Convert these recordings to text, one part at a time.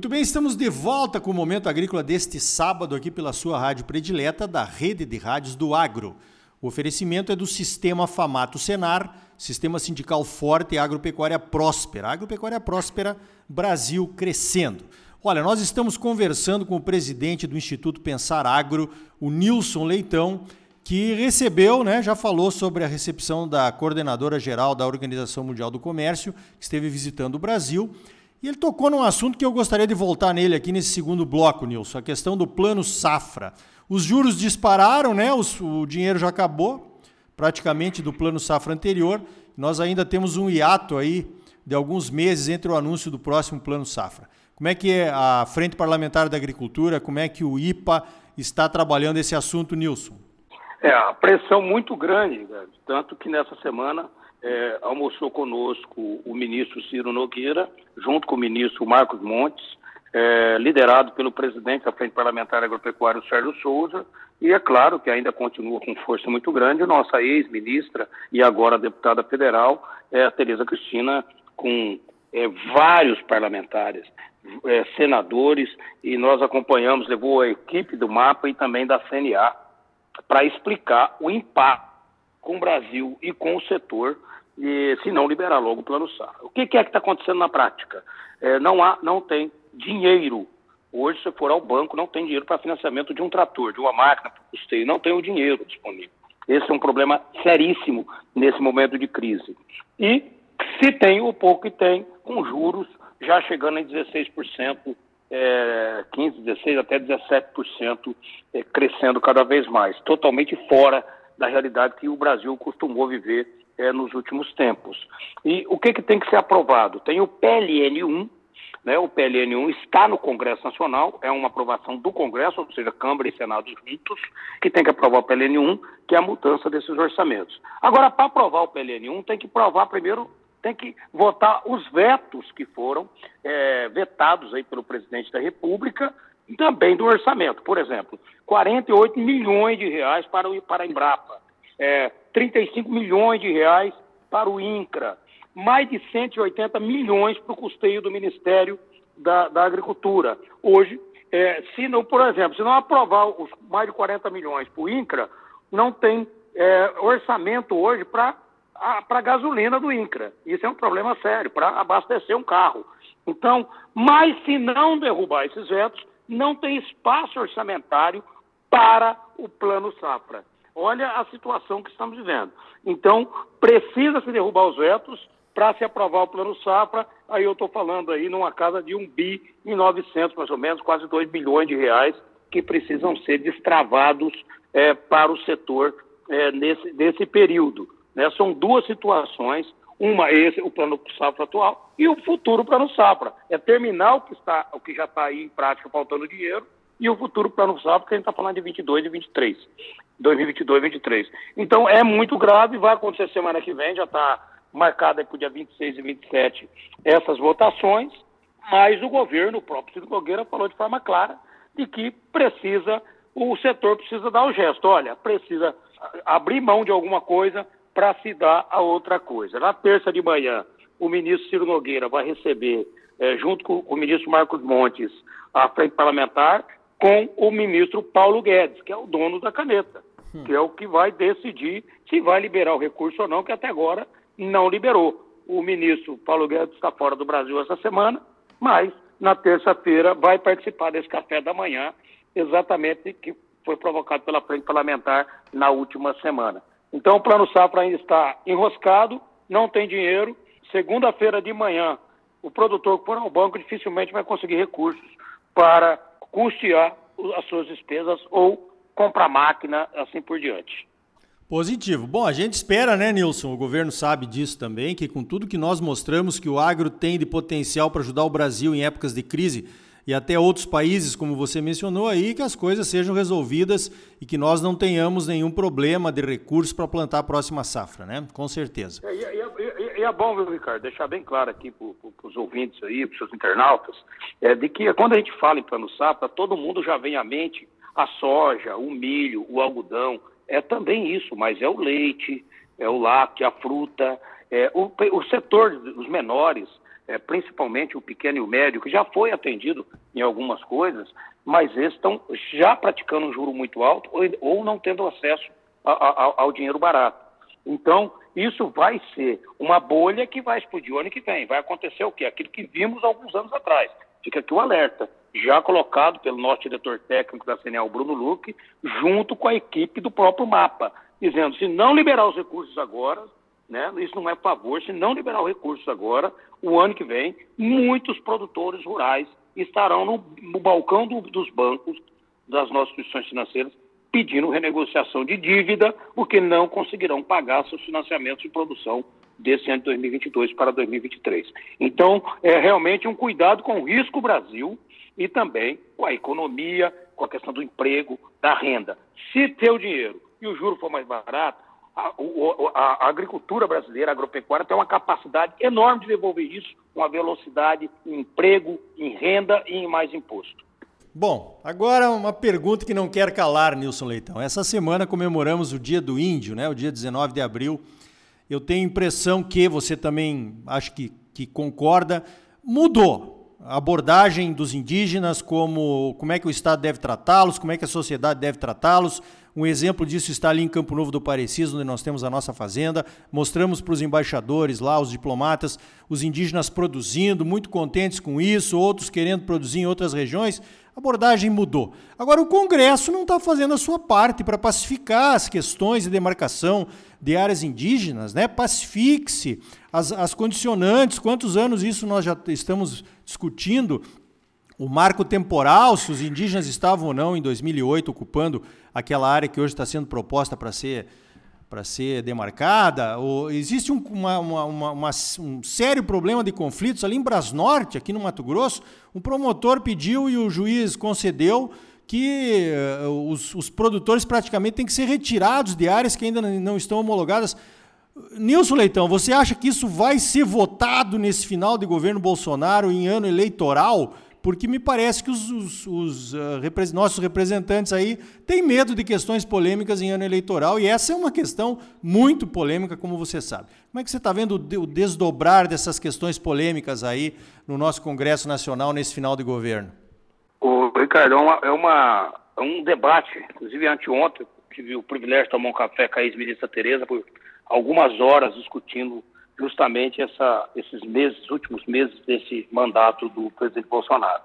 Muito bem, estamos de volta com o Momento Agrícola deste sábado aqui pela sua rádio predileta da Rede de Rádios do Agro. O oferecimento é do Sistema Famato Senar, Sistema Sindical Forte e Agropecuária Próspera. Agropecuária Próspera, Brasil crescendo. Olha, nós estamos conversando com o presidente do Instituto Pensar Agro, o Nilson Leitão, que recebeu, né, já falou sobre a recepção da coordenadora geral da Organização Mundial do Comércio, que esteve visitando o Brasil e ele tocou num assunto que eu gostaria de voltar nele aqui nesse segundo bloco, Nilson, a questão do plano safra. Os juros dispararam, né? Os, o dinheiro já acabou, praticamente do plano safra anterior. Nós ainda temos um hiato aí de alguns meses entre o anúncio do próximo plano safra. Como é que é a Frente Parlamentar da Agricultura, como é que o IPA está trabalhando esse assunto, Nilson? É, a pressão muito grande, tanto que nessa semana é, almoçou conosco o ministro Ciro Nogueira, junto com o ministro Marcos Montes, é, liderado pelo presidente da Frente Parlamentar Agropecuária, Sérgio Souza, e é claro que ainda continua com força muito grande nossa ex-ministra e agora deputada federal, é, a Tereza Cristina, com é, vários parlamentares, é, senadores, e nós acompanhamos, levou a equipe do MAPA e também da CNA para explicar o impacto com o Brasil e com o setor e se não liberar logo o plano safra. O que, que é que está acontecendo na prática? É, não há, não tem dinheiro. Hoje, se for ao banco, não tem dinheiro para financiamento de um trator, de uma máquina custeio, não tem o dinheiro disponível. Esse é um problema seríssimo nesse momento de crise. E se tem o pouco que tem, com juros já chegando em 16%, é, 15, 16, até 17%, é, crescendo cada vez mais, totalmente fora da realidade que o Brasil costumou viver é, nos últimos tempos. E o que, que tem que ser aprovado? Tem o PLN1, né, o PLN1 está no Congresso Nacional, é uma aprovação do Congresso, ou seja, Câmara e Senado juntos, que tem que aprovar o PLN1, que é a mudança desses orçamentos. Agora, para aprovar o PLN1, tem que provar primeiro, tem que votar os vetos que foram é, vetados aí pelo presidente da República, também do orçamento. Por exemplo, 48 milhões de reais para, o, para a Embrapa, é, 35 milhões de reais para o INCRA, mais de 180 milhões para o custeio do Ministério da, da Agricultura. Hoje, é, se não, por exemplo, se não aprovar os mais de 40 milhões para o INCRA, não tem é, orçamento hoje para a gasolina do INCRA. Isso é um problema sério, para abastecer um carro. Então, mas se não derrubar esses vetos, não tem espaço orçamentário para o plano safra. Olha a situação que estamos vivendo. Então, precisa se derrubar os vetos para se aprovar o plano safra. Aí eu estou falando aí numa casa de um bi e 900, mais ou menos, quase 2 bilhões de reais que precisam ser destravados é, para o setor é, nesse, nesse período. Né? São duas situações, uma esse, o plano safra atual, e o futuro plano safra. É terminar o que, está, o que já está aí em prática faltando dinheiro e o futuro plano safra, que a gente está falando de 22 e 23. 2022 e 23. Então é muito grave, vai acontecer semana que vem, já está marcada para o dia 26 e 27 essas votações, mas o governo, o próprio Ciro Nogueira, falou de forma clara de que precisa, o setor precisa dar o gesto. Olha, precisa abrir mão de alguma coisa para se dar a outra coisa. Na terça de manhã, o ministro Ciro Nogueira vai receber, é, junto com o ministro Marcos Montes, a frente parlamentar, com o ministro Paulo Guedes, que é o dono da caneta, hum. que é o que vai decidir se vai liberar o recurso ou não, que até agora não liberou. O ministro Paulo Guedes está fora do Brasil essa semana, mas na terça-feira vai participar desse café da manhã, exatamente que foi provocado pela frente parlamentar na última semana. Então o Plano Safra ainda está enroscado, não tem dinheiro. Segunda-feira de manhã, o produtor que for ao banco dificilmente vai conseguir recursos para custear as suas despesas ou comprar máquina, assim por diante. Positivo. Bom, a gente espera, né, Nilson? O governo sabe disso também, que com tudo que nós mostramos que o agro tem de potencial para ajudar o Brasil em épocas de crise e até outros países, como você mencionou aí, que as coisas sejam resolvidas e que nós não tenhamos nenhum problema de recursos para plantar a próxima safra, né? Com certeza. É, e, e é bom, Ricardo, deixar bem claro aqui para os ouvintes aí, para os internautas, é, de que quando a gente fala em plano safra, todo mundo já vem à mente a soja, o milho, o algodão, é também isso, mas é o leite, é o lácteo, a fruta, é, o, o setor, os menores, é, principalmente o pequeno e o médio, que já foi atendido em algumas coisas, mas eles estão já praticando um juro muito alto ou, ou não tendo acesso a, a, ao dinheiro barato. Então, isso vai ser uma bolha que vai explodir o ano que vem. Vai acontecer o quê? Aquilo que vimos alguns anos atrás. Fica aqui o alerta, já colocado pelo nosso diretor técnico da CNL, Bruno Luque, junto com a equipe do próprio MAPA, dizendo: se não liberar os recursos agora, né, isso não é favor, se não liberar os recursos agora, o ano que vem, muitos produtores rurais estarão no, no balcão do, dos bancos, das nossas instituições financeiras, pedindo renegociação de dívida, porque não conseguirão pagar seus financiamentos de produção desse ano de 2022 para 2023. Então, é realmente um cuidado com o risco Brasil e também com a economia, com a questão do emprego, da renda. Se ter o dinheiro e o juro for mais barato, a, a, a, agricultura brasileira, a agropecuária, tem uma capacidade enorme de devolver isso com a velocidade em emprego, em renda e em mais imposto. Bom, agora uma pergunta que não quer calar, Nilson Leitão. Essa semana comemoramos o Dia do Índio, né? o dia 19 de abril. Eu tenho impressão que você também acho que, que concorda, mudou a abordagem dos indígenas, como, como é que o Estado deve tratá-los, como é que a sociedade deve tratá-los. Um exemplo disso está ali em Campo Novo do Parecido, onde nós temos a nossa fazenda. Mostramos para os embaixadores lá, os diplomatas, os indígenas produzindo, muito contentes com isso, outros querendo produzir em outras regiões. A abordagem mudou. Agora, o Congresso não está fazendo a sua parte para pacificar as questões de demarcação de áreas indígenas, né? Pacifique-se as, as condicionantes, quantos anos isso nós já estamos discutindo, o marco temporal, se os indígenas estavam ou não em 2008 ocupando aquela área que hoje está sendo proposta para ser para ser demarcada, ou existe um, uma, uma, uma, um sério problema de conflitos ali em Brasnorte, aqui no Mato Grosso. Um promotor pediu e o juiz concedeu que uh, os, os, produtores praticamente têm que ser retirados de áreas que ainda não estão homologadas. Nilson Leitão, você acha que isso vai ser votado nesse final de governo Bolsonaro em ano eleitoral? Porque me parece que os, os, os uh, repre nossos representantes aí têm medo de questões polêmicas em ano eleitoral e essa é uma questão muito polêmica, como você sabe. Como é que você está vendo o desdobrar dessas questões polêmicas aí no nosso Congresso Nacional nesse final de governo? O Ricardo, é, uma, é, uma, é um debate, inclusive anteontem, tive o privilégio de tomar um café com a ex-ministra Tereza por algumas horas discutindo justamente essa, esses meses, últimos meses desse mandato do presidente Bolsonaro.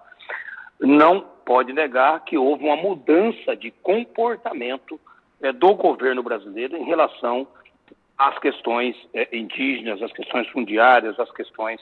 Não pode negar que houve uma mudança de comportamento é, do governo brasileiro em relação às questões é, indígenas, às questões fundiárias, às questões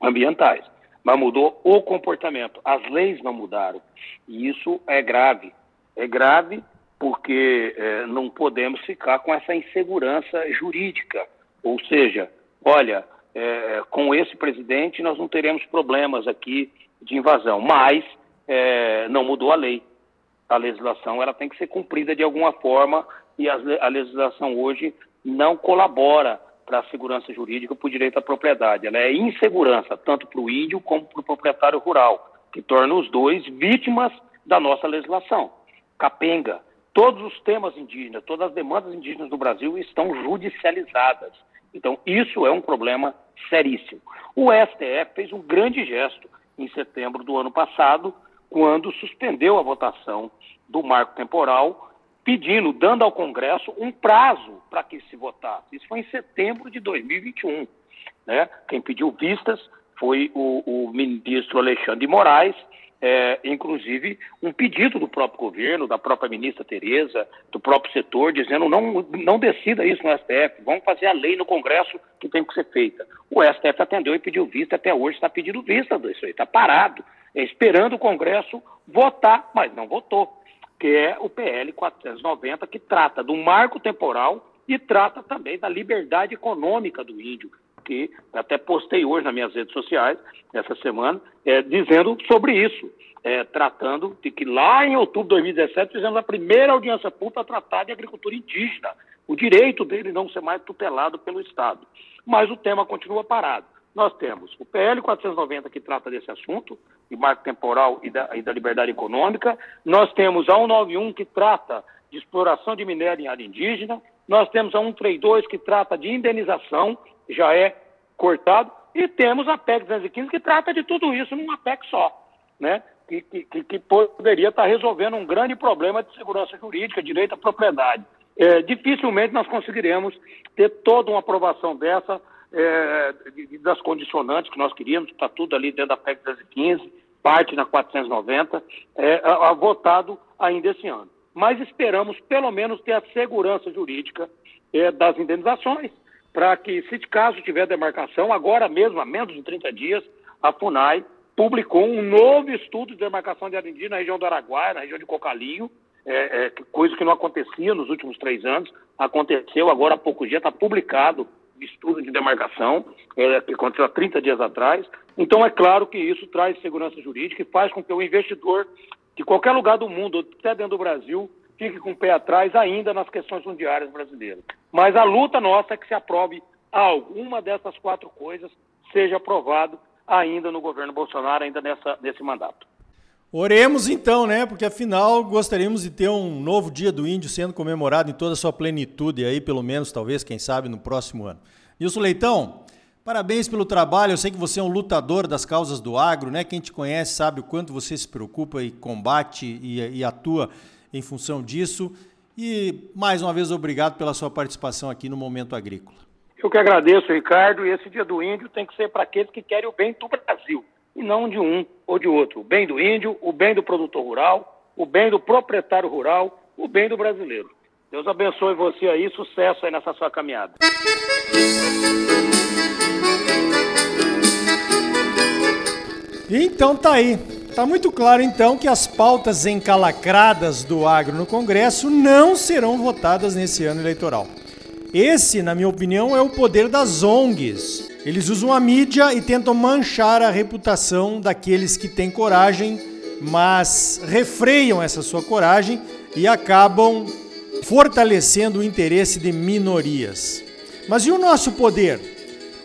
ambientais mas mudou o comportamento. As leis não mudaram. E isso é grave. É grave porque é, não podemos ficar com essa insegurança jurídica. Ou seja, olha, é, com esse presidente nós não teremos problemas aqui de invasão, mas é, não mudou a lei. A legislação ela tem que ser cumprida de alguma forma e a, a legislação hoje não colabora para a segurança jurídica para o direito à propriedade. Ela é insegurança, tanto para o índio como para o proprietário rural, que torna os dois vítimas da nossa legislação. Capenga. Todos os temas indígenas, todas as demandas indígenas do Brasil estão judicializadas. Então, isso é um problema seríssimo. O STF fez um grande gesto em setembro do ano passado, quando suspendeu a votação do marco temporal pedindo, dando ao Congresso um prazo para que se votasse. Isso foi em setembro de 2021. Né? Quem pediu vistas foi o, o ministro Alexandre de Moraes, é, inclusive um pedido do próprio governo, da própria ministra Tereza, do próprio setor, dizendo não, não decida isso no STF, vamos fazer a lei no Congresso que tem que ser feita. O STF atendeu e pediu vista, até hoje está pedindo vista disso aí, está parado, é, esperando o Congresso votar, mas não votou que é o PL 490, que trata do marco temporal e trata também da liberdade econômica do índio, que até postei hoje nas minhas redes sociais, essa semana, é, dizendo sobre isso, é, tratando de que lá em outubro de 2017 fizemos a primeira audiência pública a tratar de agricultura indígena, o direito dele não ser mais tutelado pelo Estado. Mas o tema continua parado. Nós temos o PL 490 que trata desse assunto, de marco temporal e da, e da liberdade econômica. Nós temos a 191 que trata de exploração de minério em área indígena. Nós temos a 132 que trata de indenização, já é cortado. e temos a PEC 215 que trata de tudo isso numa PEC só, né? Que, que, que poderia estar resolvendo um grande problema de segurança jurídica, direito à propriedade. É, dificilmente nós conseguiremos ter toda uma aprovação dessa, é, das condicionantes que nós queríamos, está tudo ali dentro da PEC 215, parte na 490, é, a, a, votado ainda esse ano. Mas esperamos, pelo menos, ter a segurança jurídica é, das indenizações, para que, se de caso tiver demarcação, agora mesmo, há menos de 30 dias, a FUNAI publicou um novo estudo de demarcação de Arendi na região do Araguaia, na região de Cocalinho, é, é, coisa que não acontecia nos últimos três anos, aconteceu agora há poucos dias, está publicado estudo de demarcação, é, que aconteceu há 30 dias atrás. Então, é claro que isso traz segurança jurídica e faz com que o investidor de qualquer lugar do mundo, até dentro do Brasil, fique com o pé atrás ainda nas questões fundiárias brasileiras. Mas a luta nossa é que se aprove alguma dessas quatro coisas, seja aprovado ainda no governo Bolsonaro, ainda nessa, nesse mandato. Oremos então, né? Porque afinal gostaríamos de ter um novo Dia do Índio sendo comemorado em toda a sua plenitude aí, pelo menos, talvez, quem sabe, no próximo ano. Nilson Leitão, parabéns pelo trabalho. Eu sei que você é um lutador das causas do agro, né? Quem te conhece sabe o quanto você se preocupa e combate e, e atua em função disso. E mais uma vez, obrigado pela sua participação aqui no Momento Agrícola. Eu que agradeço, Ricardo. E esse Dia do Índio tem que ser para aqueles que querem o bem do Brasil e não de um ou de outro. O bem do índio, o bem do produtor rural, o bem do proprietário rural, o bem do brasileiro. Deus abençoe você aí, sucesso aí nessa sua caminhada. Então tá aí. Tá muito claro então que as pautas encalacradas do agro no Congresso não serão votadas nesse ano eleitoral. Esse, na minha opinião, é o poder das ONGs, eles usam a mídia e tentam manchar a reputação daqueles que têm coragem, mas refreiam essa sua coragem e acabam fortalecendo o interesse de minorias. Mas e o nosso poder?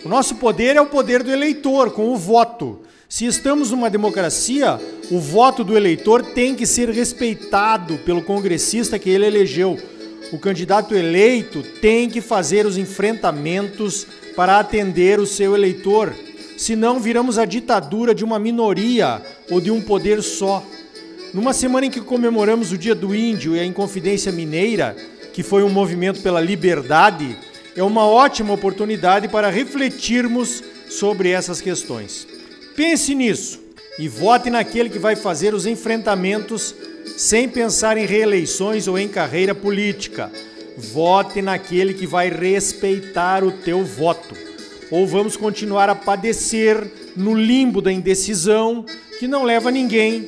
O nosso poder é o poder do eleitor, com o voto. Se estamos numa democracia, o voto do eleitor tem que ser respeitado pelo congressista que ele elegeu. O candidato eleito tem que fazer os enfrentamentos para atender o seu eleitor. Senão, viramos a ditadura de uma minoria ou de um poder só. Numa semana em que comemoramos o Dia do Índio e a Inconfidência Mineira, que foi um movimento pela liberdade, é uma ótima oportunidade para refletirmos sobre essas questões. Pense nisso e vote naquele que vai fazer os enfrentamentos sem pensar em reeleições ou em carreira política vote naquele que vai respeitar o teu voto. Ou vamos continuar a padecer no limbo da indecisão que não leva ninguém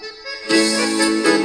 Thank you.